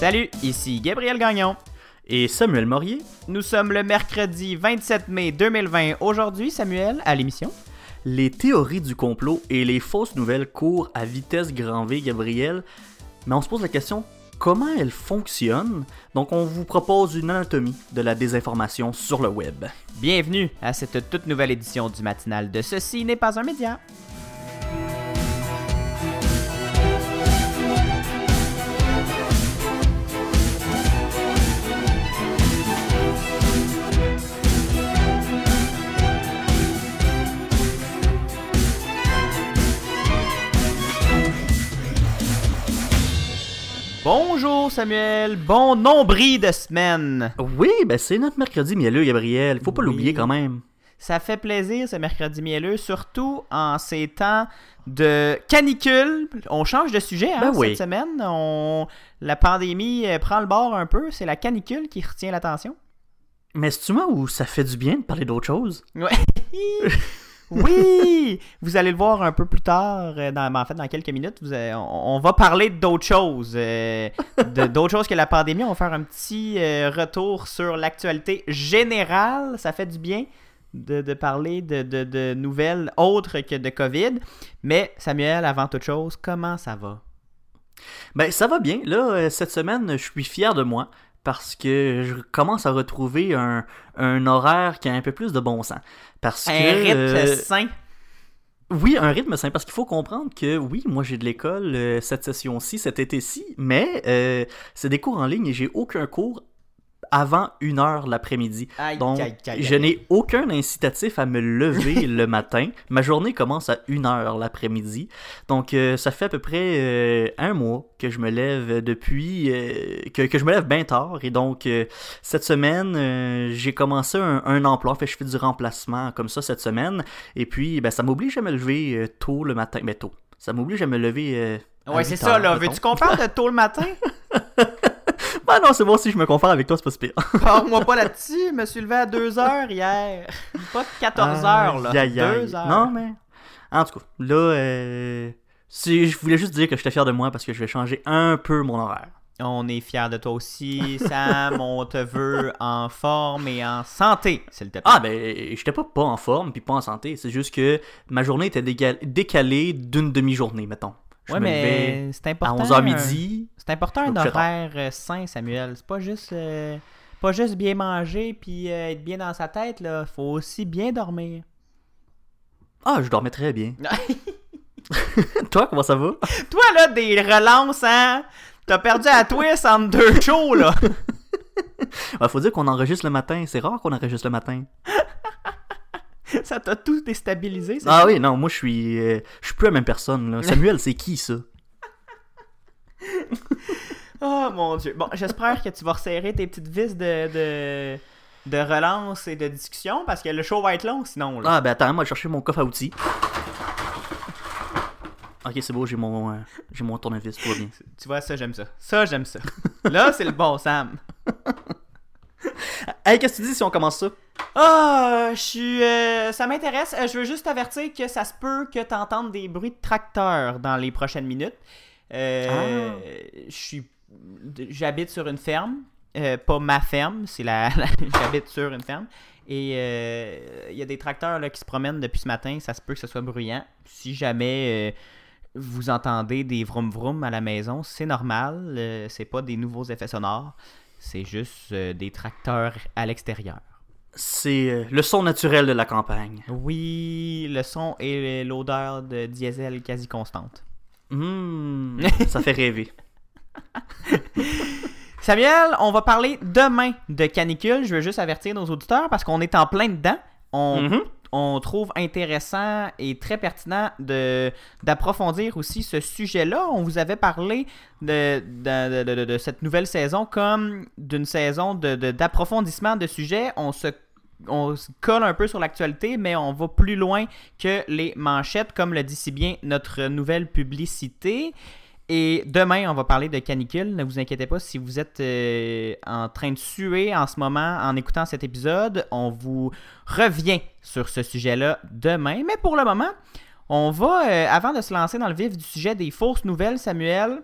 Salut, ici Gabriel Gagnon. Et Samuel Morier. Nous sommes le mercredi 27 mai 2020. Aujourd'hui, Samuel, à l'émission. Les théories du complot et les fausses nouvelles courent à vitesse grand V, Gabriel. Mais on se pose la question, comment elles fonctionnent? Donc on vous propose une anatomie de la désinformation sur le web. Bienvenue à cette toute nouvelle édition du matinal de Ceci n'est pas un média. Bonjour Samuel, bon nombril de semaine. Oui, ben c'est notre mercredi mielleux, Gabriel. Faut pas Oui. l'oublier quand même. Ça fait plaisir ce mercredi mielleux, surtout en ces temps de canicule. On change de sujet hein, Ben oui. cette semaine. On... La pandémie euh, prend le bord un peu. C'est la canicule qui retient l'attention. Mais c'est-tu moi où ça fait du bien de parler d'autre chose? Ouais. oui! Vous allez le voir un peu plus tard, euh, dans, en fait, dans quelques minutes. Vous allez- on, on va parler d'autres choses. euh, d'autres choses que la pandémie. On va faire un petit euh, retour sur l'actualité générale. Ça fait du bien de, de parler de, de- de nouvelles autres que de COVID. Mais Samuel, avant toute chose, comment ça va? Ben ça va bien. Là, euh, cette semaine, je suis fier de moi parce que je commence à retrouver un, un horaire qui a un peu plus de bon sens. Parce Un que, rythme euh, sain. Oui, un rythme sain, parce qu'il faut comprendre que oui, moi j'ai de l'école euh, cette session-ci, cet été-ci, mais euh, c'est des cours en ligne et j'ai aucun cours avant une heure l'après-midi. Aïe, Donc, aïe, aïe, je n'ai aucun incitatif à me lever le matin. Ma journée commence à une heure l'après-midi. Donc, euh, ça fait à peu près euh, un mois que je me lève depuis... euh, que, que je me lève bien tard. Et donc, cette semaine, j'ai commencé un, un emploi. En fait, je fais du remplacement comme ça cette semaine. Et puis, ben, ça m'oblige à me lever tôt le matin. Mais tôt. Ça m'oblige à me lever... Ouais, c'est 8 ça, là. Veux-tu qu'on parle de tôt le matin? Ah non, c'est bon, si je me compare avec toi, c'est pas si pire. Parle-moi pas là-dessus, je me suis levé à 2 heures hier. Pas 14 heures, là. Aïe, aïe. 2 heures. Non, mais. En tout cas, là, euh, si- je voulais juste dire que j'étais fier de moi parce que je vais changer un peu mon horaire. On est fiers de toi aussi, Sam. on te veut en forme et en santé, s'il te plaît. Ah, ben, j'étais pas pas en forme puis pas en santé. C'est juste que ma journée était décalée d'une demi-journée, mettons. Je ouais, me mais c'est à important. 11h midi. C'est important un horaire euh, sain, Samuel. C'est pas juste, euh, pas juste bien manger puis euh, être bien dans sa tête, là. Faut aussi bien dormir. Ah, je dormais très bien. Toi, comment ça va? Toi, là, des relances, hein? T'as perdu à twist entre deux shows, là. Ah, faut dire qu'on enregistre le matin. C'est rare qu'on enregistre le matin. Ça t'a tout déstabilisé, Ah oui, non, moi, je suis. euh, je suis plus la même personne, là. Samuel, c'est qui ça? Oh mon dieu. Bon, j'espère que tu vas resserrer tes petites vis de, de, de relance et de discussion parce que le show va être long sinon. Là. Ah, ben attends, moi, je vais chercher mon coffre à outils. Ok, c'est beau, j'ai mon, euh, j'ai mon tournevis, tout va bien. Tu vois, ça, j'aime ça. Ça, j'aime ça. Là, c'est le bon Sam. Hey, qu'est-ce que tu dis si on commence ça? Ah, je suis. euh, ça m'intéresse. Euh, je veux juste t'avertir que ça se peut que tu entendes des bruits de tracteurs dans les prochaines minutes. Euh, Je suis. J'habite sur une ferme. Euh, pas ma ferme, c'est la. la- J'habite sur une ferme. Et euh, il y a des tracteurs là, qui se promènent depuis ce matin. Ça se peut que ce soit bruyant. Si jamais. euh, vous entendez des vroom vroom à la maison, c'est normal. euh, c'est pas des nouveaux effets sonores. C'est juste euh, des tracteurs à l'extérieur. C'est euh, le son naturel de la campagne. Oui, le son et l'odeur de diesel quasi constante. Mmh, ça fait rêver. Samuel, on va parler demain de canicule. Je veux juste avertir nos auditeurs parce qu'on est en plein dedans. On, Mhm. On trouve intéressant et très pertinent d'approfondir aussi ce sujet-là. On vous avait parlé de, cette nouvelle saison comme d'une saison d'approfondissement de, sujets. On on se colle un peu sur l'actualité, mais on va plus loin que les manchettes, comme le dit si bien notre nouvelle publicité. Et demain, on va parler de canicule. Ne vous inquiétez pas si vous êtes euh, en train de suer en ce moment en écoutant cet épisode. On vous revient sur ce sujet-là demain. Mais pour le moment, on va, euh, avant de se lancer dans le vif du sujet des fausses nouvelles, Samuel,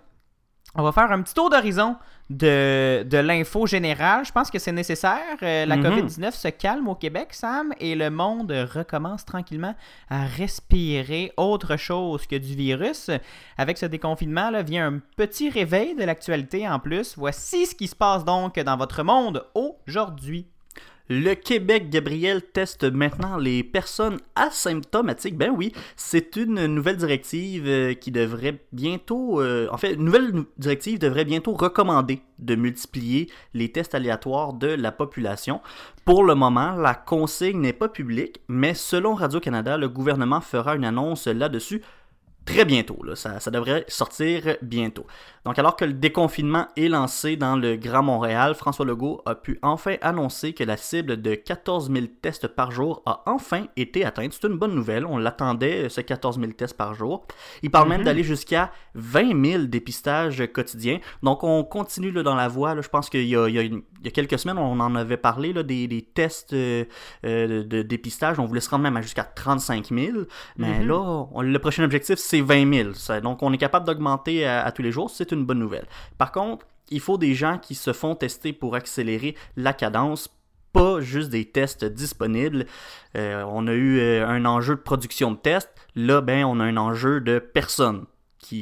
on va faire un petit tour d'horizon de, de l'info générale. Je pense que c'est nécessaire. Euh, la Mhm. COVID-19 se calme au Québec, Sam, et le monde recommence tranquillement à respirer autre chose que du virus. Avec ce déconfinement, là, vient un petit réveil de l'actualité en plus. Voici ce qui se passe donc dans votre monde aujourd'hui. Le Québec, Gabriel, teste maintenant les personnes asymptomatiques. Ben oui, c'est une nouvelle directive euh, qui devrait bientôt... euh, en fait, une nouvelle nou- directive devrait bientôt recommander de multiplier les tests aléatoires de la population. Pour le moment, la consigne n'est pas publique, mais selon Radio-Canada, le gouvernement fera une annonce là-dessus très bientôt. Là. Ça, ça devrait sortir bientôt. Donc, alors que le déconfinement est lancé dans le Grand Montréal, François Legault a pu enfin annoncer que la cible de 14 000 tests par jour a enfin été atteinte. C'est une bonne nouvelle. On l'attendait, ce 14 000 tests par jour. Il parle même Mhm. d'aller jusqu'à 20 000 dépistages quotidiens. Donc, on continue là, dans la voie. là. Je pense qu'il y y a y quelques semaines, on en avait parlé là, des, des tests euh, euh, de dépistage. On voulait se rendre même à jusqu'à 35 000. Mais Mhm. là, on- le prochain objectif, c'est 20 000. Ça- donc, on est capable d'augmenter à, tous les jours. C'est une bonne nouvelle. Par contre, il faut des gens qui se font tester pour accélérer la cadence pas juste des tests disponibles. Euh, on a eu euh, un enjeu de production de tests. Là, ben, on a un enjeu de personnes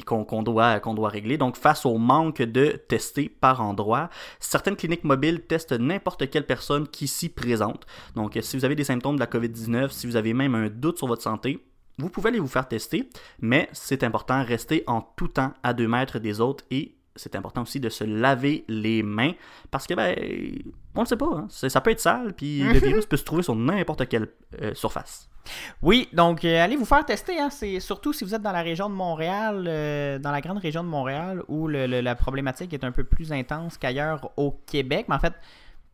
qu'on doit, qu'on doit régler. Donc, face au manque de testés par endroit, certaines cliniques mobiles testent n'importe quelle personne qui s'y présente. Donc, si vous avez des symptômes de la COVID-19, si vous avez même un doute sur votre santé, vous pouvez aller vous faire tester, mais c'est important, rester en tout temps à 2 mètres des autres et c'est important aussi de se laver les mains parce que, ben, on ne sait pas, hein. Ça peut être sale, puis le virus peut se trouver sur n'importe quelle euh, surface. Oui, donc euh, allez vous faire tester. Hein. C'est surtout si vous êtes dans la région de Montréal, euh, dans la grande région de Montréal, où le- le- la problématique est un peu plus intense qu'ailleurs au Québec. Mais en fait,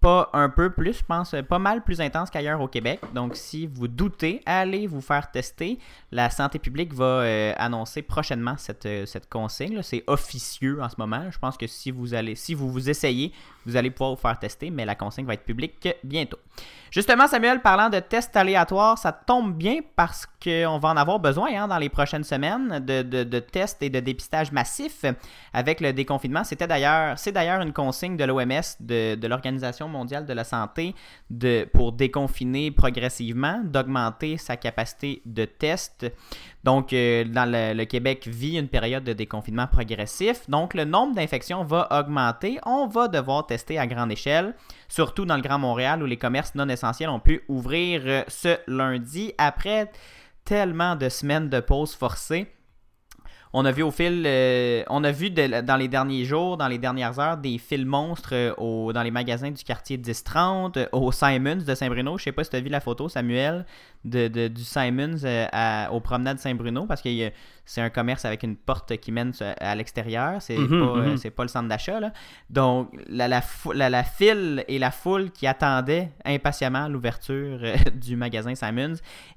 pas un peu plus, je pense, euh, pas mal plus intense qu'ailleurs au Québec. Donc, si vous doutez, allez vous faire tester. La santé publique va euh, annoncer prochainement cette, euh, consigne. C'est officieux en ce moment. Je pense que si vous allez, si vous essayez, vous allez pouvoir vous faire tester, mais la consigne va être publique bientôt. Justement, Samuel, parlant de tests aléatoires, ça tombe bien parce qu'on va en avoir besoin hein, dans les prochaines semaines de tests et de dépistage massifs avec le déconfinement. C'était d'ailleurs, c'est d'ailleurs une consigne de l'OMS, de, de l'Organisation mondiale de la santé, de, pour déconfiner progressivement, d'augmenter sa capacité de test. Donc, euh, dans le, le Québec vit une période de déconfinement progressif. Donc, le nombre d'infections va augmenter. On va devoir tester à grande échelle, surtout dans le Grand Montréal où les commerces non essentiels ont pu ouvrir euh, ce lundi après tellement de semaines de pause forcée. On a vu au fil, euh, on a vu de- dans les derniers jours, dans les dernières heures, des fils monstres euh, au- dans les magasins du quartier 10-30, euh, au Simons de Saint-Bruno. Je sais pas si tu as vu la photo, Samuel, de, de- du Simons à- au promenade Saint-Bruno, parce que c'est un commerce avec une porte qui mène à l'extérieur. C'est Mhm, pas, mhm. pas le centre d'achat. Donc, la, la, la, la file et la foule qui attendait impatiemment l'ouverture du magasin Simons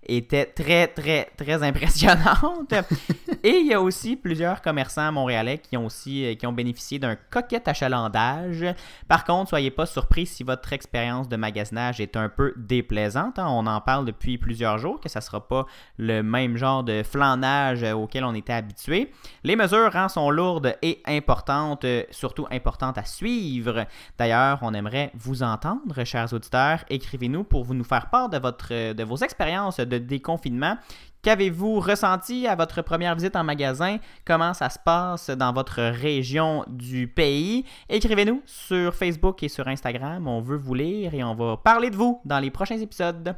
était très, très, très impressionnante. Et il y a aussi plusieurs commerçants montréalais qui ont aussi euh, qui ont bénéficié d'un coquet achalandage. Par contre, soyez pas surpris si votre expérience de magasinage est un peu déplaisante. hein. On en parle depuis plusieurs jours que ça sera pas le même genre de flanage euh, auquel on était habitué. Les mesures hein, sont lourdes et importantes, euh, surtout importantes à suivre. D'ailleurs, on aimerait vous entendre, chers auditeurs. Écrivez-nous pour vous nous faire part de, votre, de vos expériences de déconfinement. Qu'avez-vous ressenti à votre première visite en magasin? Comment ça se passe dans votre région du pays? Écrivez-nous sur Facebook et sur Instagram. On veut vous lire et on va parler de vous dans les prochains épisodes.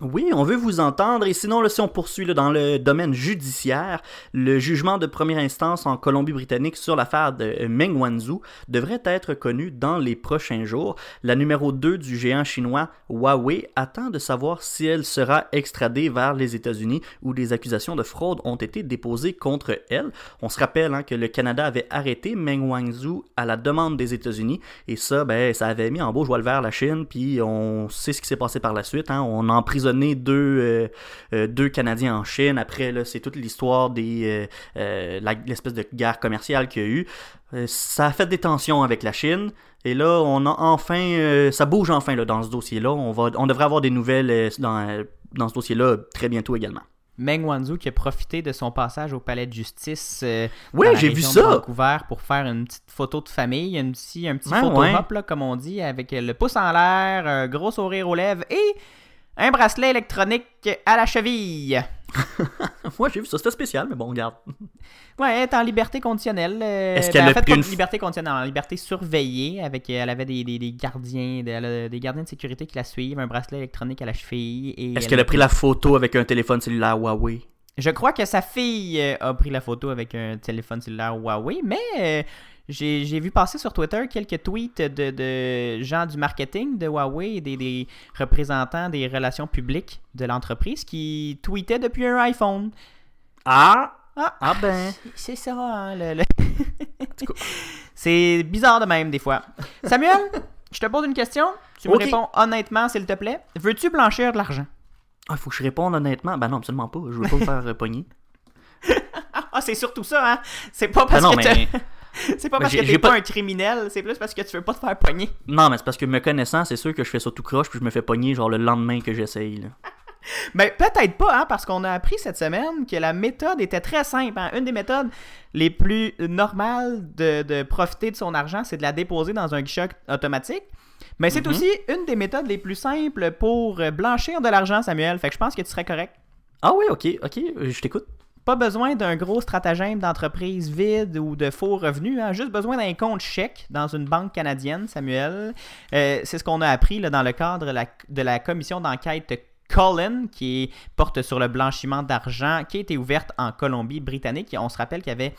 Oui, on veut vous entendre. Et sinon, si on poursuit dans le domaine judiciaire, le jugement de première instance en Colombie-Britannique sur l'affaire de Meng Wanzhou devrait être connu dans les prochains jours. La numéro 2 du géant chinois Huawei attend de savoir si elle sera extradée vers les États-Unis où des accusations de fraude ont été déposées contre elle. On se rappelle hein, que le Canada avait arrêté Meng Wanzhou à la demande des États-Unis et ça, ben, ça avait mis en beau joie le vert la Chine. Puis on sait ce qui s'est passé par la suite. hein. Emprisonné deux, euh, euh, deux Canadiens en Chine. Après, c'est toute l'histoire des euh, l'espèce de guerre commerciale qu'il y a eu. Ça a fait des tensions avec la Chine. Et là, on a enfin, ça bouge enfin là, dans ce dossier-là. On, va, on devrait avoir des nouvelles dans, dans ce dossier-là très bientôt également. Meng Wanzhou qui a profité de son passage au palais de justice euh, Oui, j'ai vu ça. de Vancouver pour faire une petite photo de famille, un petit, un petit Ah, photo ouais. hop, là, comme on dit, avec le pouce en l'air, un gros sourire aux lèvres et un bracelet électronique à la cheville. Moi, j'ai vu ça. C'était spécial, mais bon, regarde. Ouais, elle est en liberté conditionnelle. euh, Est-ce ben, qu'elle en a fait, pris pas une liberté conditionnelle, en liberté surveillée. Avec, elle avait des, des- des gardiens, de- elle a des gardiens de sécurité qui la suivent, un bracelet électronique à la cheville. Est-ce elle qu'elle a pris la photo avec un téléphone cellulaire Huawei? Je crois que sa fille euh, a pris la photo avec un téléphone cellulaire Huawei, mais euh, j'ai vu passer sur Twitter quelques tweets de, de gens du marketing de Huawei et des, des représentants des relations publiques de l'entreprise qui tweetaient depuis un iPhone. Ah Ah, Ah ben. c'est ça, hein, le- le- C'est bizarre de même des fois. Samuel, je te pose une question. Tu me réponds honnêtement, s'il te plaît. Veux-tu blanchir de l'argent? Ah, faut que je réponde honnêtement. Ben non, absolument pas. Je veux pas me faire pogner. Ah, c'est surtout ça, hein? C'est pas parce Ben non, que mais. C'est pas parce que t'es pas... pas- un criminel, c'est plus parce que tu veux pas te faire pogner. Non, mais c'est parce que me connaissant, c'est sûr que je fais ça tout croche puis je me fais pogner genre le lendemain que j'essaye. Mais peut-être pas, hein, parce qu'on a appris cette semaine que la méthode était très simple. hein. Une des méthodes les plus normales de, de profiter de son argent, c'est de la déposer dans un guichet automatique. Mais c'est Mhm. aussi une des méthodes les plus simples pour euh, blanchir de l'argent, Samuel. Fait que je pense que tu serais correct. Ah oui, ok, ok, je t'écoute. Pas besoin d'un gros stratagème d'entreprise vide ou de faux revenus, hein, juste besoin d'un compte chèque dans une banque canadienne, Samuel. Euh, c'est ce qu'on a appris dans le cadre de la, de la commission d'enquête Colin, qui porte sur le blanchiment d'argent, qui a été ouverte en Colombie-Britannique. On se rappelle qu'il y avait,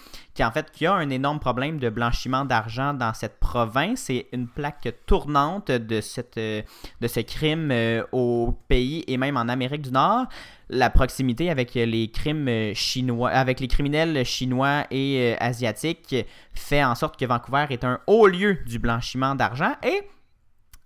fait, qu'il y a un énorme problème de blanchiment d'argent dans cette province. C'est une plaque tournante de, ce crime euh, au pays et même en Amérique du Nord la proximité avec les crimes chinois, avec les criminels chinois et euh, asiatiques fait en sorte que Vancouver est un haut lieu du blanchiment d'argent et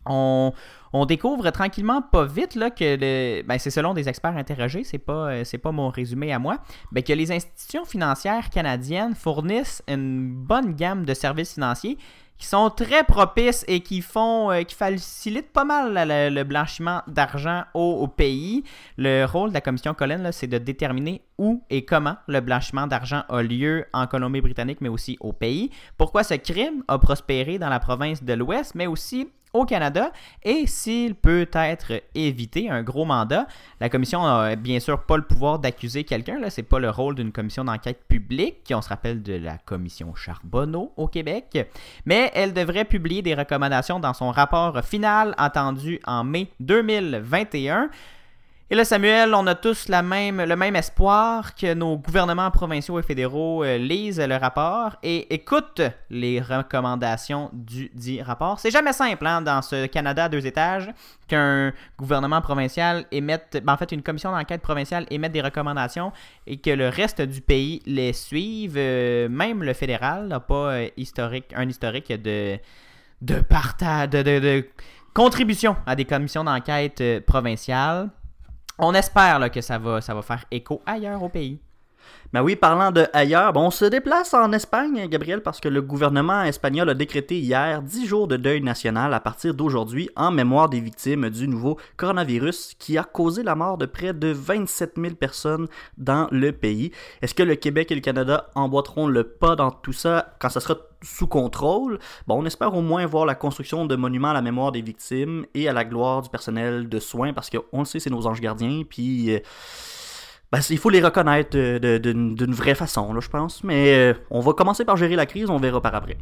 on, on découvre tranquillement, pas vite, que ben, c'est selon des experts interrogés, c'est pas, euh, pas mon résumé à moi, ben, que les institutions financières canadiennes fournissent une bonne gamme de services financiers qui sont très propices et qui font, euh, qui facilitent pas mal le blanchiment d'argent au, pays. Le rôle de la commission Colin, là, c'est de déterminer où et comment le blanchiment d'argent a lieu en Colombie-Britannique, mais aussi au pays. Pourquoi ce crime a prospéré dans la province de l'Ouest, mais aussi au Canada, et s'il peut être évité, un gros mandat. La commission n'a bien sûr pas le pouvoir d'accuser quelqu'un, là, c'est pas le rôle d'une commission d'enquête publique, on se rappelle de la commission Charbonneau au Québec, mais elle devrait publier des recommandations dans son rapport final attendu en mai 2021. Et là, Samuel, on a tous le même espoir que nos gouvernements provinciaux et fédéraux euh, lisent le rapport et écoutent les recommandations du dit rapport. C'est jamais simple hein, dans ce Canada à deux étages qu'un gouvernement provincial émette, ben, en fait, une commission d'enquête provinciale émette des recommandations et que le reste du pays les suive. Euh, même le fédéral n'a pas euh, historique, un historique de, partage, de, de- de contribution à des commissions d'enquête provinciales. On espère là, que ça va, ça va faire écho ailleurs au pays. Ben oui, parlant de ailleurs, bon, on se déplace en Espagne, Gabriel, parce que le gouvernement espagnol a décrété hier 10 jours de deuil national à partir d'aujourd'hui en mémoire des victimes du nouveau coronavirus qui a causé la mort de près de 27 000 personnes dans le pays. Est-ce que le Québec et le Canada emboîteront le pas dans tout ça quand ça sera sous contrôle? Bon, on espère au moins voir la construction de monuments à la mémoire des victimes et à la gloire du personnel de soins parce qu'on le sait, c'est nos anges gardiens, puis... euh, ben, il faut les reconnaître euh, d'une vraie façon, là, je pense. Mais euh, on va commencer par gérer la crise, on verra par après.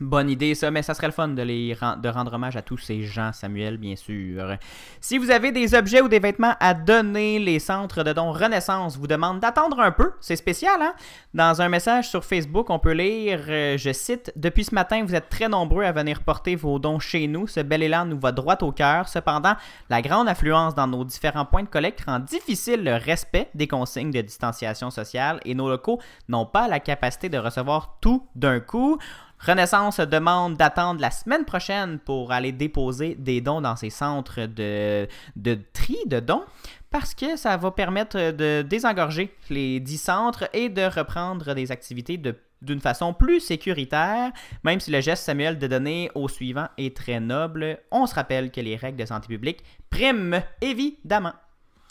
Bonne idée, ça, mais ça serait le fun de, les de rendre hommage à tous ces gens, Samuel, bien sûr. Si vous avez des objets ou des vêtements à donner, les centres de dons Renaissance vous demandent d'attendre un peu. C'est spécial, hein? Dans un message sur Facebook, on peut lire, euh, je cite, Depuis ce matin, vous êtes très nombreux à venir porter vos dons chez nous. Ce bel élan nous va droit au cœur. Cependant, la grande affluence dans nos différents points de collecte rend difficile le respect des consignes de distanciation sociale et nos locaux n'ont pas la capacité de recevoir tout d'un coup. Renaissance demande d'attendre la semaine prochaine pour aller déposer des dons dans ces centres de, de tri de dons parce que ça va permettre de désengorger les 10 centres et de reprendre des activités de- d'une façon plus sécuritaire, même si le geste Samuel de donner au suivant est très noble. On se rappelle que les règles de santé publique priment évidemment.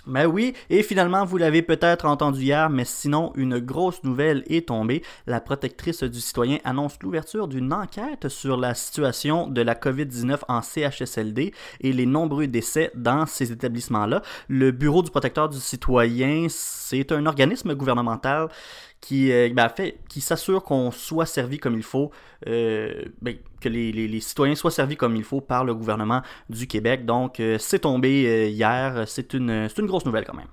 Ben oui, et finalement, vous l'avez peut-être entendu hier, mais sinon, une grosse nouvelle est tombée. La protectrice du citoyen annonce l'ouverture d'une enquête sur la situation de la COVID-19 en CHSLD et les nombreux décès dans ces établissements-là. Le Bureau du protecteur du citoyen, c'est un organisme gouvernemental qui, euh, ben, s'assure qu'on soit servi comme il faut, euh, ben, que les, les, les, citoyens soient servis comme il faut par le gouvernement du Québec. Donc, euh, c'est tombé euh, hier. C'est une, une grosse nouvelle quand même.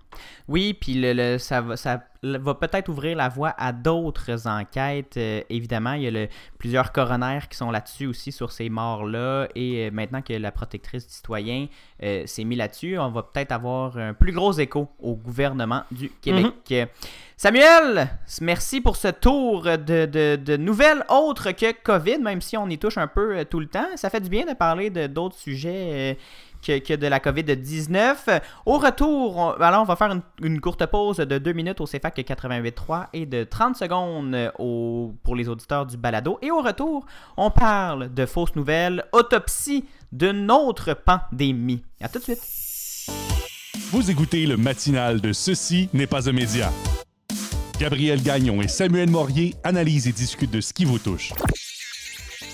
Oui, puis le, le, ça va, ça va peut-être ouvrir la voie à d'autres enquêtes. Euh, évidemment, il y a le, plusieurs coronaires qui sont là-dessus aussi sur ces morts-là. Et maintenant que la protectrice du citoyen s'est mise là-dessus, on va peut-être avoir un plus gros écho au gouvernement du Québec. Mm-hmm. Samuel, merci pour ce tour de, de, de, nouvelles autres que COVID, même si on y touche un peu tout le temps. Ça fait du bien de parler de d'autres sujets que, que de la COVID-19. Au retour, on, alors on va faire une, courte pause de 2 minutes au CFAC 88.3 et de 30 secondes au, pour les auditeurs du balado. Et au retour, on parle de fausses nouvelles, autopsie d'une autre pandémie. À tout de suite. Vous écoutez le matinal de Ceci n'est pas un média. Gabriel Gagnon et Samuel Morier analysent et discutent de ce qui vous touche.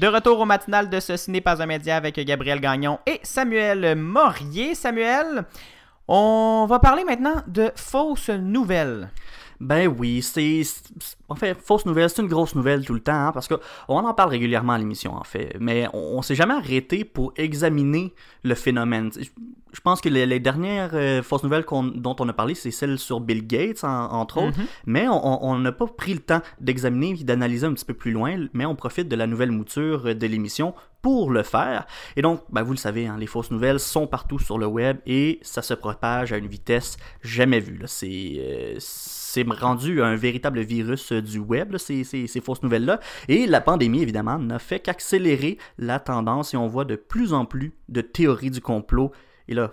De retour au matinal de Ce n'est pas un média avec Gabriel Gagnon et Samuel Morier. Samuel, on va parler maintenant de fausses nouvelles. Ben oui, c'est. En fait, fausse nouvelle, c'est une grosse nouvelle tout le temps, hein, parce qu'on en parle régulièrement à l'émission, en fait. Mais on, on s'est jamais arrêté pour examiner le phénomène. Je pense que les, les dernières euh, fausses nouvelles dont on a parlé, c'est celle sur Bill Gates, en, entre autres. Mm -hmm. Mais on n'a pas pris le temps d'examiner et d'analyser un petit peu plus loin, mais on profite de la nouvelle mouture de l'émission pour le faire. Et donc, ben, vous le savez, hein, les fausses nouvelles sont partout sur le web et ça se propage à une vitesse jamais vue. C'est euh, c'est rendu un véritable virus du web, ces, ces, fausses nouvelles-là. Et la pandémie, évidemment, n'a fait qu'accélérer la tendance et on voit de plus en plus de théories du complot. Et là,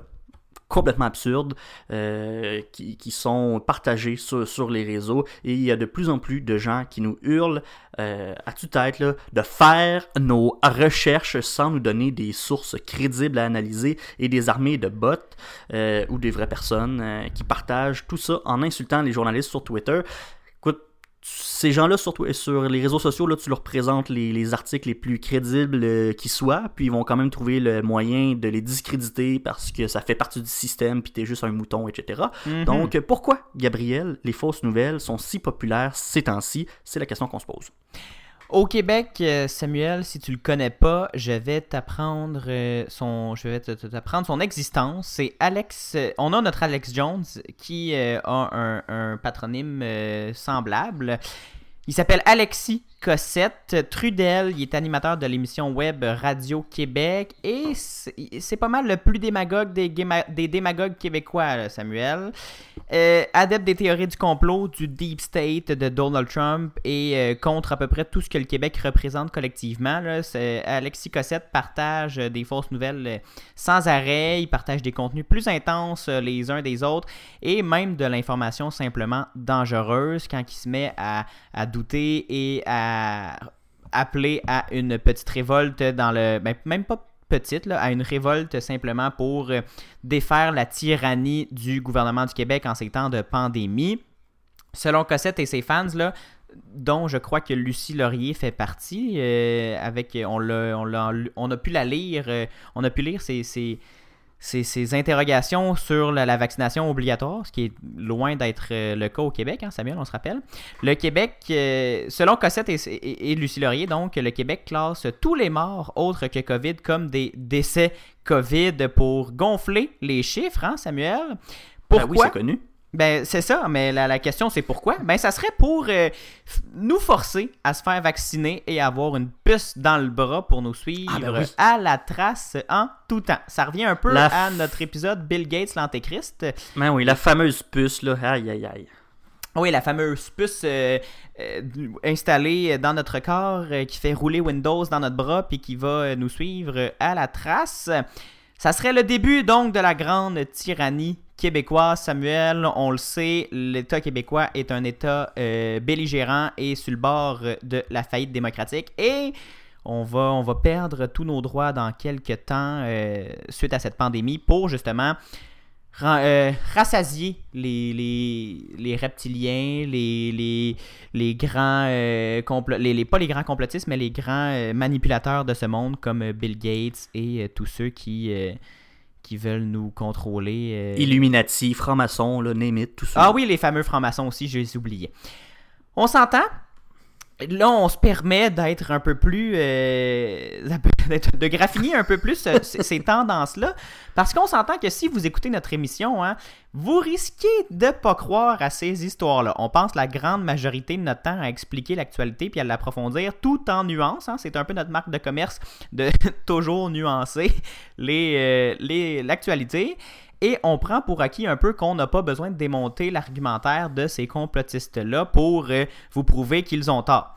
complètement absurdes euh, qui, sont partagées sur, les réseaux et il y a de plus en plus de gens qui nous hurlent euh, à tue-tête de faire nos recherches sans nous donner des sources crédibles à analyser et des armées de bots euh, ou des vraies personnes qui partagent tout ça en insultant les journalistes sur Twitter. Ces gens-là, sur, sur les réseaux sociaux, là, tu leur présentes les, les articles les plus crédibles euh, qui soient, puis ils vont quand même trouver le moyen de les discréditer parce que ça fait partie du système, puis t'es juste un mouton, etc. Mm -hmm. Donc, pourquoi, Gabriel, les fausses nouvelles sont si populaires ces temps-ci? C'est la question qu'on se pose. Au Québec, euh, Samuel, si tu le connais pas, je vais t'apprendre euh, son, existence. C'est Alex. On a notre Alex Jones qui euh, a un patronyme semblable. Il s'appelle Alexis Cossette Trudel. Il est animateur de l'émission web Radio Québec et c'est pas mal le plus démagogue des, démagogues québécois, Samuel. Euh, adepte des théories du complot, du deep state de Donald Trump et euh, contre à peu près tout ce que le Québec représente collectivement. Alexis Cossette partage des fausses nouvelles sans arrêt. Il partage des contenus plus intenses les uns des autres et même de l'information simplement dangereuse quand il se met à, à et à appeler à une petite révolte dans le. Ben, même pas petite, là, à une révolte simplement pour euh, défaire la tyrannie du gouvernement du Québec en ces temps de pandémie. Selon Cossette et ses fans, là, dont je crois que Lucie Laurier fait partie, euh, avec on, l'a, on, l'a, on a pu la lire, euh, on a pu lire ses, ses, ces, interrogations sur la, la, vaccination obligatoire, ce qui est loin d'être euh, le cas au Québec, hein, Samuel, on se rappelle. Le Québec, euh, selon Cossette et, et, et, Lucie Laurier, donc, le Québec classe tous les morts autres que COVID comme des décès COVID pour gonfler les chiffres, hein, Samuel? Pourquoi? Ben oui, c'est connu. Ben, c'est ça, mais la, la, question c'est pourquoi? Ben, ça serait pour euh, nous forcer à se faire vacciner et avoir une puce dans le bras pour nous suivre ah ben oui. à la trace en tout temps. Ça revient un peu la... à notre épisode Bill Gates, l'Antéchrist. Ben oui, la fameuse puce, là. Aïe, aïe, aïe. Oui, la fameuse puce euh, euh, installée dans notre corps qui fait rouler Windows dans notre bras puis qui va nous suivre à la trace. Ça serait le début donc de la grande tyrannie québécoise, Samuel. On le sait, l'État québécois est un État belligérant et sur le bord de la faillite démocratique. Et on va, on va perdre tous nos droits dans quelques temps suite à cette pandémie pour justement euh, rassasier les, les, reptiliens, les, les, les grands euh, pas les grands complotistes, mais les grands euh, manipulateurs de ce monde comme Bill Gates et tous ceux qui, qui veulent nous contrôler. Illuminati, francs-maçons, name it, tout ça. Ah oui, les fameux francs-maçons aussi, je les oubliais. On s'entend? Là, on se permet d'être un peu plus. Euh, de graffiner un peu plus euh, ces tendances-là. Parce qu'on s'entend que si vous écoutez notre émission, hein, vous risquez de pas croire à ces histoires-là. On passe la grande majorité de notre temps à expliquer l'actualité puis à l'approfondir tout en nuances. Hein. C'est un peu notre marque de commerce de toujours nuancer euh, l'actualité. Les, et on prend pour acquis un peu qu'on n'a pas besoin de démonter l'argumentaire de ces complotistes-là pour euh, vous prouver qu'ils ont tort.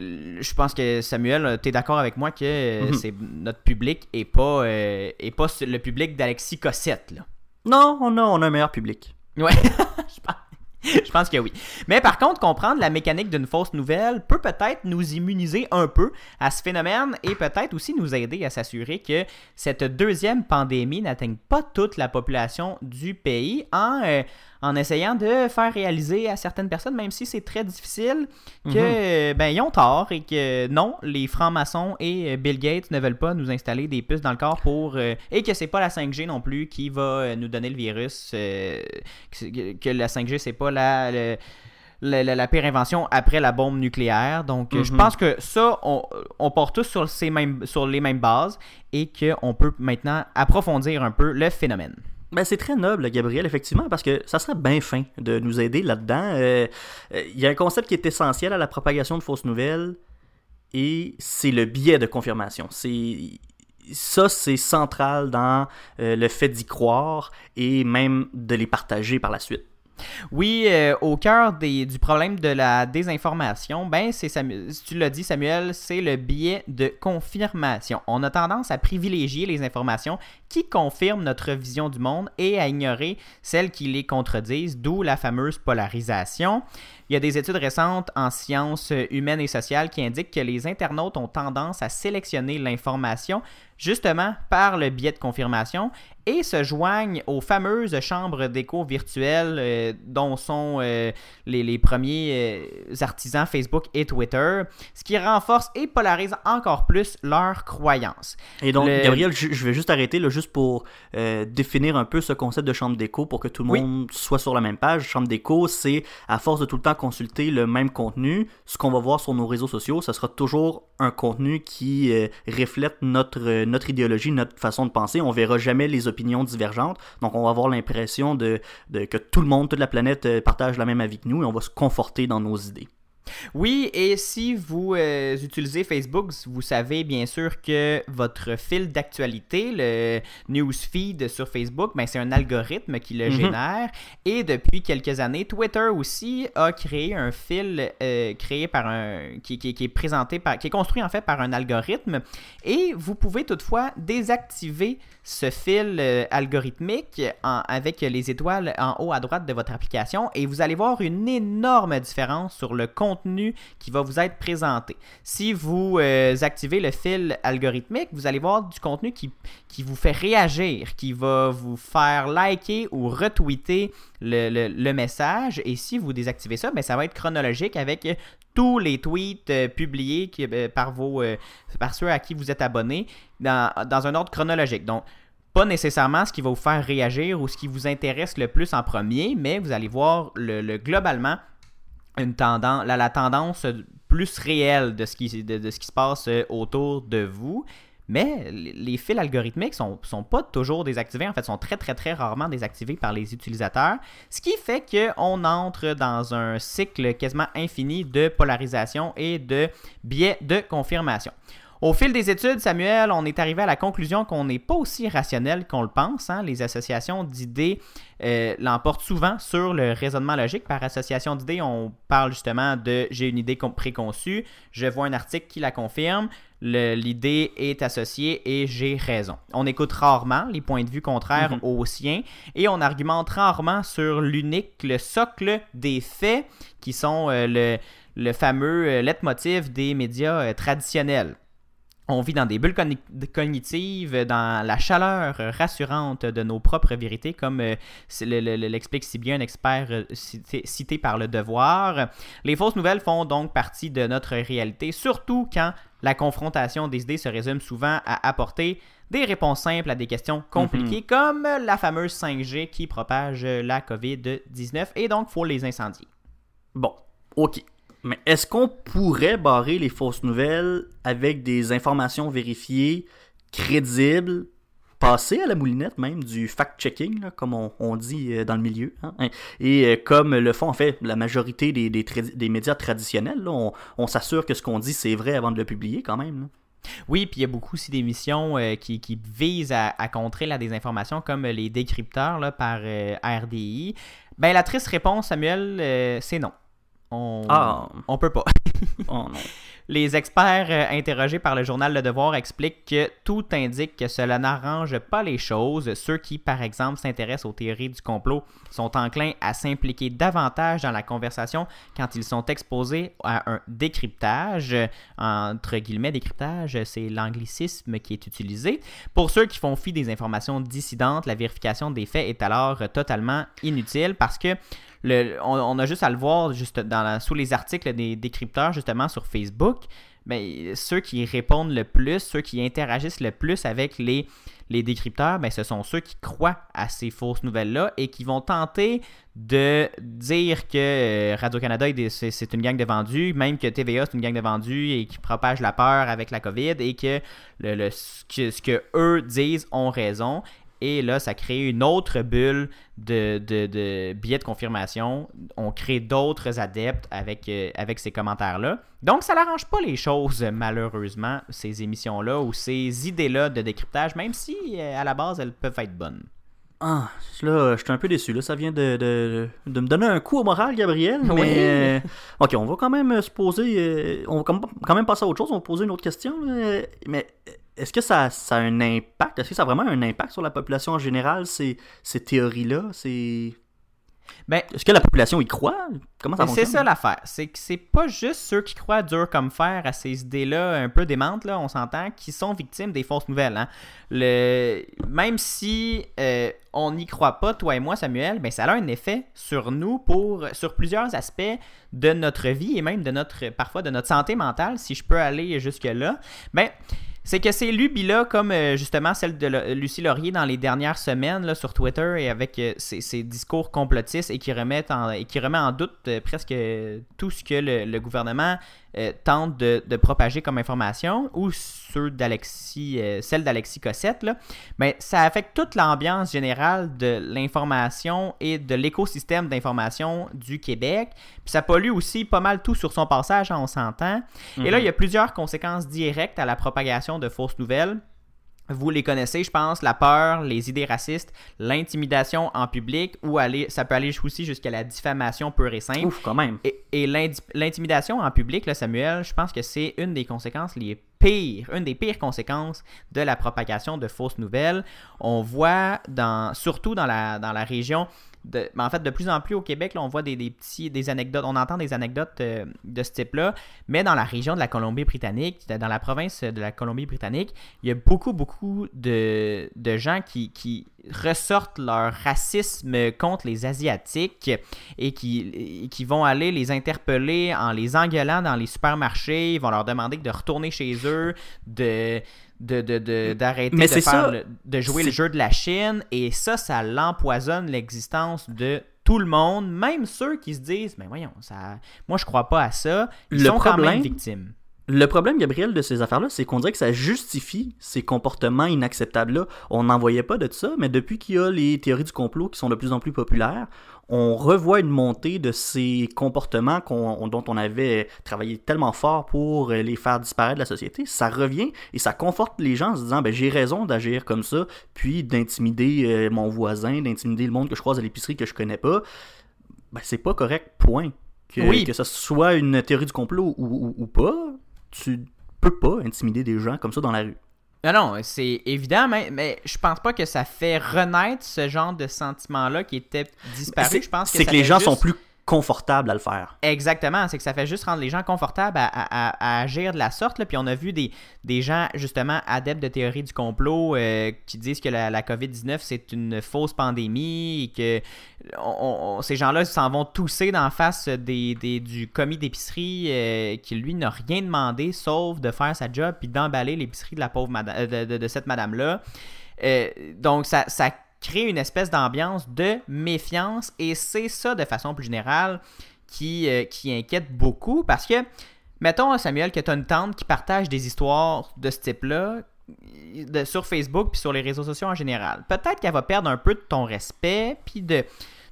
Euh, je pense que Samuel, tu es d'accord avec moi que euh, mhm. c'est notre public et pas, et pas le public d'Alexis Cossette. Là. Non, on a, on a un meilleur public. Ouais, je pense. je pense que oui. Mais par contre, comprendre la mécanique d'une fausse nouvelle peut peut-être nous immuniser un peu à ce phénomène et peut-être aussi nous aider à s'assurer que cette deuxième pandémie n'atteigne pas toute la population du pays en, euh, en essayant de faire réaliser à certaines personnes, même si c'est très difficile, que mhm. ben ils ont tort et que non, les francs-maçons et euh, Bill Gates ne veulent pas nous installer des puces dans le corps pour euh, et que c'est pas la 5G non plus qui va euh, nous donner le virus, que, la 5G c'est pas la, la la, pire invention après la bombe nucléaire. Donc, je mhm. pense que ça, on, on part tous sur, ces mêmes, sur les mêmes bases et qu'on peut maintenant approfondir un peu le phénomène. Ben, c'est très noble, Gabriel, effectivement, parce que ça serait bien fin de nous aider là-dedans. Euh, euh, il y a un concept qui est essentiel à la propagation de fausses nouvelles, et c'est le biais de confirmation. C'est ça, c'est central dans euh, le fait d'y croire et même de les partager par la suite. Oui, euh, au cœur du problème de la désinformation, ben c'est tu l'as dit Samuel, c'est le biais de confirmation. On a tendance à privilégier les informations qui confirment notre vision du monde et à ignorer celles qui les contredisent, d'où la fameuse polarisation. Il y a des études récentes en sciences humaines et sociales qui indiquent que les internautes ont tendance à sélectionner l'information justement par le biais de confirmation et se joignent aux fameuses chambres d'écho virtuelles euh, dont sont euh, les, premiers euh, artisans Facebook et Twitter, ce qui renforce et polarise encore plus leurs croyances. Et donc, Gabriel, je, vais juste arrêter là, juste pour définir un peu ce concept de chambre d'écho pour que tout le monde soit sur la même page. Chambre d'écho, c'est à force de tout le temps consulter le même contenu, ce qu'on va voir sur nos réseaux sociaux, ce sera toujours un contenu qui reflète notre notre idéologie, notre façon de penser. On verra jamais les opinions divergentes. Donc, on va avoir l'impression de, que tout le monde, toute la planète euh, partage la même avis que nous et on va se conforter dans nos idées. Oui, et si vous euh, utilisez Facebook, vous savez bien sûr que votre fil d'actualité, le newsfeed sur Facebook, ben, c'est un algorithme qui le mhm. génère. Et depuis quelques années, Twitter aussi a créé un fil euh, créé par un qui, qui, est présenté par qui est construit en fait par un algorithme. Et vous pouvez toutefois désactiver ce fil euh, algorithmique avec les étoiles en haut à droite de votre application et vous allez voir une énorme différence sur le contenu qui va vous être présenté. Si vous euh, activez le fil algorithmique, vous allez voir du contenu qui, qui vous fait réagir, qui va vous faire liker ou retweeter le, message. Et si vous désactivez ça, ben, ça va être chronologique avec tous les tweets euh, publiés par, vos, par ceux à qui vous êtes abonné dans, dans un ordre chronologique. Donc, pas nécessairement ce qui va vous faire réagir ou ce qui vous intéresse le plus en premier, mais vous allez voir le, globalement la, tendance plus réelle de ce, qui, de, ce qui se passe euh, autour de vous. Mais les fils algorithmiques sont, sont pas toujours désactivés, en fait, sont très très très rarement désactivés par les utilisateurs, ce qui fait qu'on entre dans un cycle quasiment infini de polarisation et de biais de confirmation. Au fil des études, Samuel, on est arrivé à la conclusion qu'on n'est pas aussi rationnel qu'on le pense. hein. Les associations d'idées euh, l'emportent souvent sur le raisonnement logique. Par association d'idées, on parle justement de j'ai une idée préconçue, je vois un article qui la confirme, l'idée est associée et j'ai raison. On écoute rarement les points de vue contraires Mhm. aux siens et on argumente rarement sur l'unique, le socle des faits qui sont euh, le, le fameux euh, leitmotiv des médias euh, traditionnels. On vit dans des bulles cogni- cognitives, dans la chaleur rassurante de nos propres vérités, comme euh, l'explique si bien un expert euh, cité, cité par le devoir. Les fausses nouvelles font donc partie de notre réalité, surtout quand la confrontation des idées se résume souvent à apporter des réponses simples à des questions compliquées, comme la fameuse 5G qui propage la COVID-19, et donc faut les incendier. Bon, ok. Mais est-ce qu'on pourrait barrer les fausses nouvelles avec des informations vérifiées, crédibles, passer à la moulinette même du fact-checking, comme on, dit euh, dans le milieu, hein, hein, et euh, comme le font en fait la majorité des, des, médias traditionnels, on, s'assure que ce qu'on dit c'est vrai avant de le publier quand même. Oui, puis il y a beaucoup aussi d'émissions euh, qui, visent à, contrer la désinformation, comme les décrypteurs là, par euh, RDI. Ben, la triste réponse, Samuel, c'est non. On, Ah. on peut pas. Oh. Les experts euh, interrogés par le journal Le Devoir expliquent que tout indique que cela n'arrange pas les choses. Ceux qui, par exemple, s'intéressent aux théories du complot sont enclins à s'impliquer davantage dans la conversation quand ils sont exposés à un décryptage. Entre guillemets, décryptage, c'est l'anglicisme qui est utilisé. Pour ceux qui font fi des informations dissidentes, la vérification des faits est alors totalement inutile parce que on, a juste à le voir juste dans sous les articles des décrypteurs justement sur Facebook. Mais ceux qui répondent le plus, ceux qui interagissent le plus avec les, les décrypteurs, ben, ce sont ceux qui croient à ces fausses nouvelles-là et qui vont tenter de dire que euh, Radio-Canada, c'est une gang de vendus, même que TVA, c'est une gang de vendus et qui propage la peur avec la COVID et que, que ce que eux disent ont raison. Et là, ça crée une autre bulle de, de, de billets de confirmation. On crée d'autres adeptes avec, euh, avec ces commentaires-là. Donc, ça n'arrange pas les choses, malheureusement, ces émissions-là ou ces idées-là de décryptage, même si euh, à la base, elles peuvent être bonnes. Ah, là, je suis un peu déçu. Là, ça vient de, de, de me donner un coup au moral, Gabriel. Mais, Oui. euh, ok, on va quand même se poser. euh, on va quand même- passer à autre chose. On va poser une autre question. là. Mais est-ce que ça, ça a un impact? Est-ce que ça a vraiment un impact sur la population en général, ces, ces théories-là? C'est. Ben, Est-ce que la population y croit? Comment ça c'est fonctionne? ça l'affaire. C'est que c'est pas juste ceux qui croient dur comme fer à ces idées-là un peu démentes, là, on s'entend, qui sont victimes des fausses nouvelles. hein. Le... Même si euh, on n'y croit pas, toi et moi, Samuel, ben, ça a un effet sur nous pour sur plusieurs aspects de notre vie et même de notre parfois de notre santé mentale, si je peux aller jusque-là. Ben, c'est que ces lubies-là, comme euh, justement celle de Lucie Laurier dans les dernières semaines sur Twitter et avec euh, ses, ses discours complotistes et qui, remettent en, qui remet en doute euh, presque euh, tout ce que le gouvernement euh, tente de, de propager comme information, ou ceux d'Alexis, euh, celle d'Alexis Cossette, là, ben, ça affecte toute l'ambiance générale de l'information et de l'écosystème d'information du Québec. Puis ça pollue aussi pas mal tout sur son passage, hein, on s'entend. Et là, il y a plusieurs conséquences directes à la propagation de fausses nouvelles. Vous les connaissez, je pense, la peur, les idées racistes, l'intimidation en public, ou aller, ça peut aller aussi jusqu'à la diffamation pure et simple. Ouf, quand même. Et, l'intimidation en public, là, Samuel, je pense que c'est une des conséquences les pires, une des pires conséquences de la propagation de fausses nouvelles. On voit, dans, surtout dans la, dans la région, mais en fait, de plus en plus au Québec, là, on voit des, des petits, des anecdotes, on entend des anecdotes euh, de ce type-là, mais dans la région de la Colombie-Britannique, dans la province de la Colombie-Britannique, il y a beaucoup, beaucoup de, de gens qui, qui ressortent leur racisme contre les Asiatiques et qui, et qui vont aller les interpeller en les engueulant dans les supermarchés. Ils vont leur demander de retourner chez eux, de de, de, de- d'arrêter de, c'est faire ça, le- de jouer le jeu de la Chine. Et ça, ça l'empoisonne l'existence de tout le monde, même ceux qui se disent, mais voyons, ça, moi je crois pas à ça, ils Le sont quand même victimes. Le problème, Gabriel, de ces affaires-là, c'est qu'on dirait que ça justifie ces comportements inacceptables-là. On n'en voyait pas de ça, mais depuis qu'il y a les théories du complot qui sont de plus en plus populaires, on revoit une montée de ces comportements dont on avait travaillé tellement fort pour les faire disparaître de la société. Ça revient et ça conforte les gens en se disant ben, j'ai raison d'agir comme ça, puis d'intimider euh, mon voisin, d'intimider le monde que je croise à l'épicerie que je connais pas. Ben, c'est pas correct, point. Que, Oui. que ce soit une théorie du complot ou, ou- ou pas, tu peux pas intimider des gens comme ça dans la rue. Non, non, c'est évident, mais, mais je pense pas que ça fait renaître ce genre de sentiment-là qui était disparu. C'est Je pense que c'est que les gens juste- sont plus confortables à le faire. Exactement, c'est que ça fait juste rendre les gens confortables à, agir de la sorte. Là. Puis on a vu des, des gens, justement, adeptes de théorie du complot euh, qui disent que la, la COVID-19, c'est une fausse pandémie et que ces gens-là s'en vont tousser d'en face des, des- du commis d'épicerie euh, qui, lui, n'a rien demandé sauf de faire sa job puis d'emballer l'épicerie de la pauvre madame, euh, de, de- cette madame-là. Euh, donc, ça, ça crée une espèce d'ambiance de méfiance et c'est ça, de façon plus générale, qui, euh, qui inquiète beaucoup parce que, mettons, Samuel, que tu as une tante qui partage des histoires de ce type-là sur Facebook puis sur les réseaux sociaux en général. Peut-être qu'elle va perdre un peu de ton respect puis de,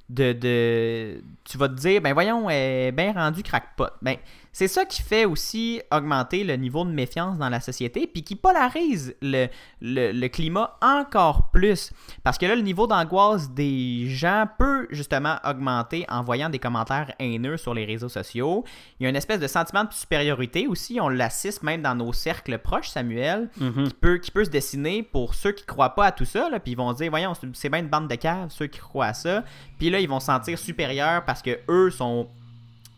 de, de- Tu vas te dire, ben voyons, elle est bien rendue crackpot. Ben, c'est ça qui fait aussi augmenter le niveau de méfiance dans la société puis qui polarise le, le, le climat encore plus. Parce que là, le niveau d'angoisse des gens peut justement augmenter en voyant des commentaires haineux sur les réseaux sociaux. Il y a une espèce de sentiment de supériorité aussi. On l'assiste même dans nos cercles proches, Samuel, qui, peut, qui peut se dessiner pour ceux qui croient pas à tout ça. Là, puis ils vont se dire, voyons, c'est- c'est bien une bande de caves, ceux qui croient à ça. Puis là, ils vont se sentir supérieurs parce que eux sont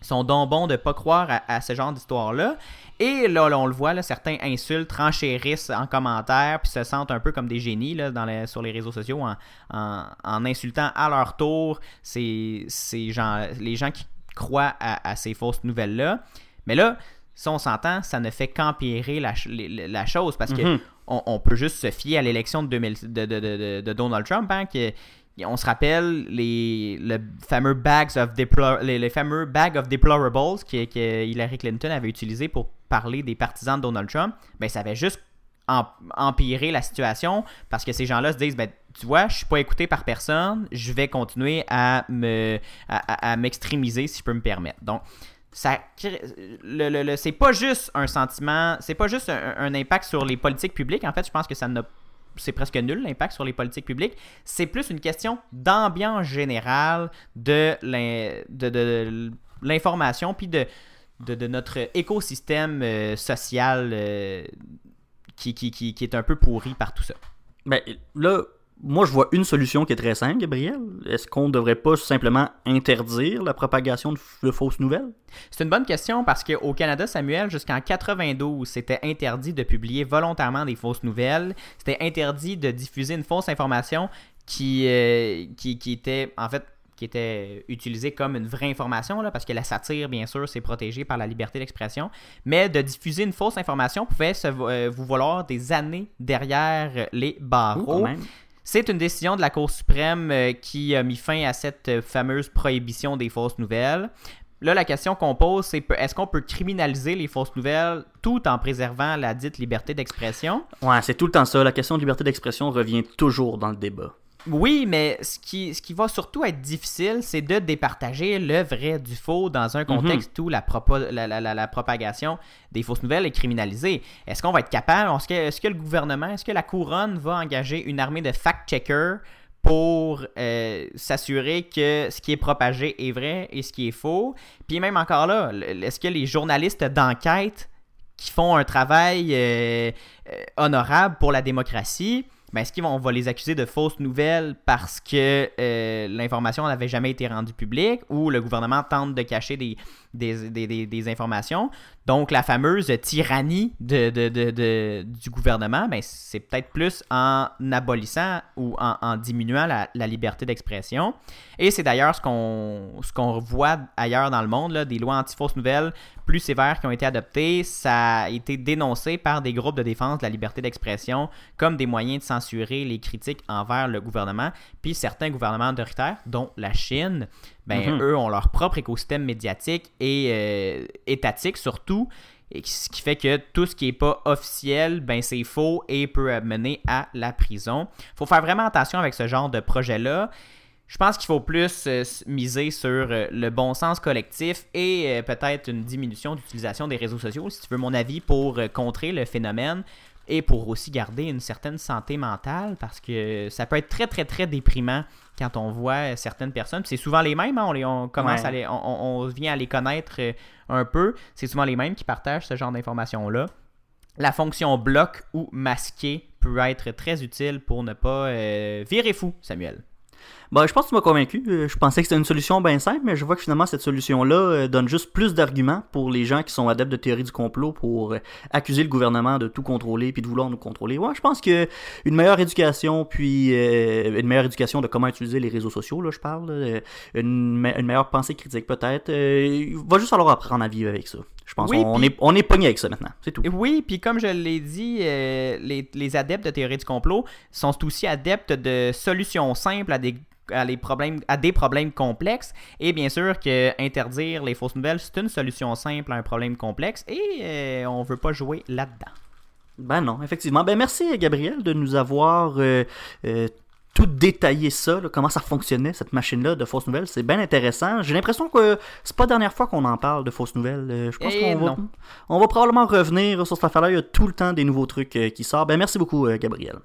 sont donc bons de pas croire à, à ce genre d'histoire-là. Et là, là, on le voit, là, certains insultent, renchérissent en commentaire, puis se sentent un peu comme des génies là, dans les- sur les réseaux sociaux en, en- en insultant à leur tour ces, ces gens, les gens qui croient à, à ces fausses nouvelles-là. Mais là, si on s'entend, ça ne fait qu'empirer la, chose parce que Mhm. on, on peut juste se fier à l'élection de, 2000 de, de- de- de- de Donald Trump, hein, on se rappelle les le fameux bags of les, fameux bag of deplorables que, que Hillary Clinton avait utilisé pour parler des partisans de Donald Trump. Ben ça avait juste em- empiré la situation parce que ces gens-là se disent ben tu vois, je suis pas écouté par personne, je vais continuer à me à, à- m'extrémiser si je peux me permettre. Donc ça le, le- le- c'est pas juste un sentiment, c'est pas juste un, un impact sur les politiques publiques. En fait, je pense que ça n'a c'est presque nul l'impact sur les politiques publiques. C'est plus une question d'ambiance générale de l'in- de- de l'information puis de, notre écosystème euh, social euh, qui, qui est un peu pourri par tout ça. Ben, là, moi, je vois une solution qui est très simple, Gabriel. Est-ce qu'on ne devrait pas simplement interdire la propagation de, fausses nouvelles? C'est une bonne question parce qu'au Canada, Samuel, jusqu'en 92, c'était interdit de publier volontairement des fausses nouvelles. C'était interdit de diffuser une fausse information qui, euh, qui, qui était, en fait, qui était utilisée comme une vraie information, là, parce que la satire, bien sûr, c'est protégé par la liberté d'expression. Mais de diffuser une fausse information pouvait se, euh, vous valoir des années derrière les barreaux. C'est une décision de la Cour suprême euh, qui a mis fin à cette euh, fameuse prohibition des fausses nouvelles. Là, la question qu'on pose, c'est est-ce qu'on peut criminaliser les fausses nouvelles tout en préservant la dite liberté d'expression? Ouais, c'est tout le temps ça. La question de liberté d'expression revient toujours dans le débat. Oui, mais ce qui, ce qui va surtout être difficile, c'est de départager le vrai du faux dans un contexte où la, propo- la, la- la- la propagation des fausses nouvelles est criminalisée. Est-ce qu'on va être capable, est-ce que, le gouvernement, est-ce que la couronne va engager une armée de fact-checkers pour euh, s'assurer que ce qui est propagé est vrai et ce qui est faux? Puis même encore là, est-ce que les journalistes d'enquête qui font un travail euh, euh, honorable pour la démocratie, ben, est-ce qu'ils vont, on va les accuser de fausses nouvelles parce que euh, l'information n'avait jamais été rendue publique ou le gouvernement tente de cacher des, des, des- des- informations? Donc, la fameuse tyrannie de, de- de- de- du gouvernement, ben, c'est peut-être plus en abolissant ou en, diminuant la, la liberté d'expression. Et c'est d'ailleurs ce qu'on ce voit ailleurs dans le monde, là, des lois anti-fausses nouvelles plus sévères qui ont été adoptées. Ça a été dénoncé par des groupes de défense de la liberté d'expression comme des moyens de censurer les critiques envers le gouvernement. Puis certains gouvernements autoritaires, dont la Chine, ben, Mhm. eux ont leur propre écosystème médiatique et euh, étatique surtout. Et ce qui fait que tout ce qui n'est pas officiel, ben c'est faux et peut mener à la prison. Il faut faire vraiment attention avec ce genre de projet-là. Je pense qu'il faut plus euh, miser sur euh, le bon sens collectif et peut-être une diminution d'utilisation des réseaux sociaux, si tu veux mon avis, pour contrer le phénomène et pour aussi garder une certaine santé mentale parce que ça peut être très très très déprimant quand on voit certaines personnes. C'est souvent les mêmes, hein, on, on, commence à les, on, vient à les connaître un peu. C'est souvent les mêmes qui partagent ce genre d'informations-là. La fonction bloc ou masquer peut être très utile pour ne pas virer fou, Samuel. Bah, je pense que tu m'as convaincu. Euh, je pensais que c'était une solution bien simple, mais je vois que finalement, cette solution-là euh, donne juste plus d'arguments pour les gens qui sont adeptes de théorie du complot pour euh, accuser le gouvernement de tout contrôler puis de vouloir nous contrôler. Ouais, je pense que une meilleure éducation, puis une meilleure éducation de comment utiliser les réseaux sociaux, là, je parle, une, meilleure pensée critique peut-être, il va juste falloir apprendre à vivre avec ça. Je pense qu'on est, on est pogné avec ça maintenant. C'est tout. Oui, puis comme je l'ai dit, les, les adeptes de théorie du complot sont aussi adeptes de solutions simples à des à, les problèmes, à des problèmes complexes. Et bien sûr que interdire les fausses nouvelles, c'est une solution simple à un problème complexe et euh, on veut pas jouer là-dedans. Ben non, effectivement. Ben merci Gabriel de nous avoir euh, euh, tout détailler ça, comment ça fonctionnait, cette machine-là de fausses nouvelles. C'est bien intéressant. J'ai l'impression que c'est pas la dernière fois qu'on en parle de fausses nouvelles. Euh, je pense eh qu'on va, on va probablement revenir sur cette affaire-là. Il y a tout le temps des nouveaux trucs euh, qui sortent. Ben, merci beaucoup, euh, Gabriel.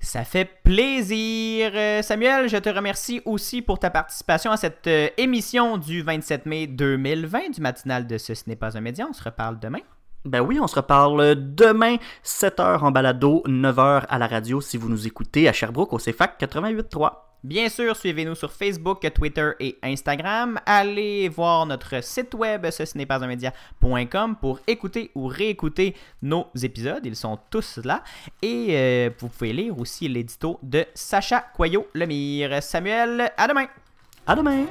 Ça fait plaisir. Samuel, je te remercie aussi pour ta participation à cette émission du 27 mai 2020 du matinal de Ce, ce n'est pas un média. On se reparle demain. Ben oui, on se reparle demain, 7h en balado, 9h à la radio si vous nous écoutez à Sherbrooke au CFAC 88.3. Bien sûr, suivez-nous sur Facebook, Twitter et Instagram. Allez voir notre site web, ce n'est pas un média.com pour écouter ou réécouter nos épisodes. Ils sont tous là. Et euh, vous pouvez lire aussi l'édito de Sacha Coyot-Lemire. Samuel, à demain! À demain!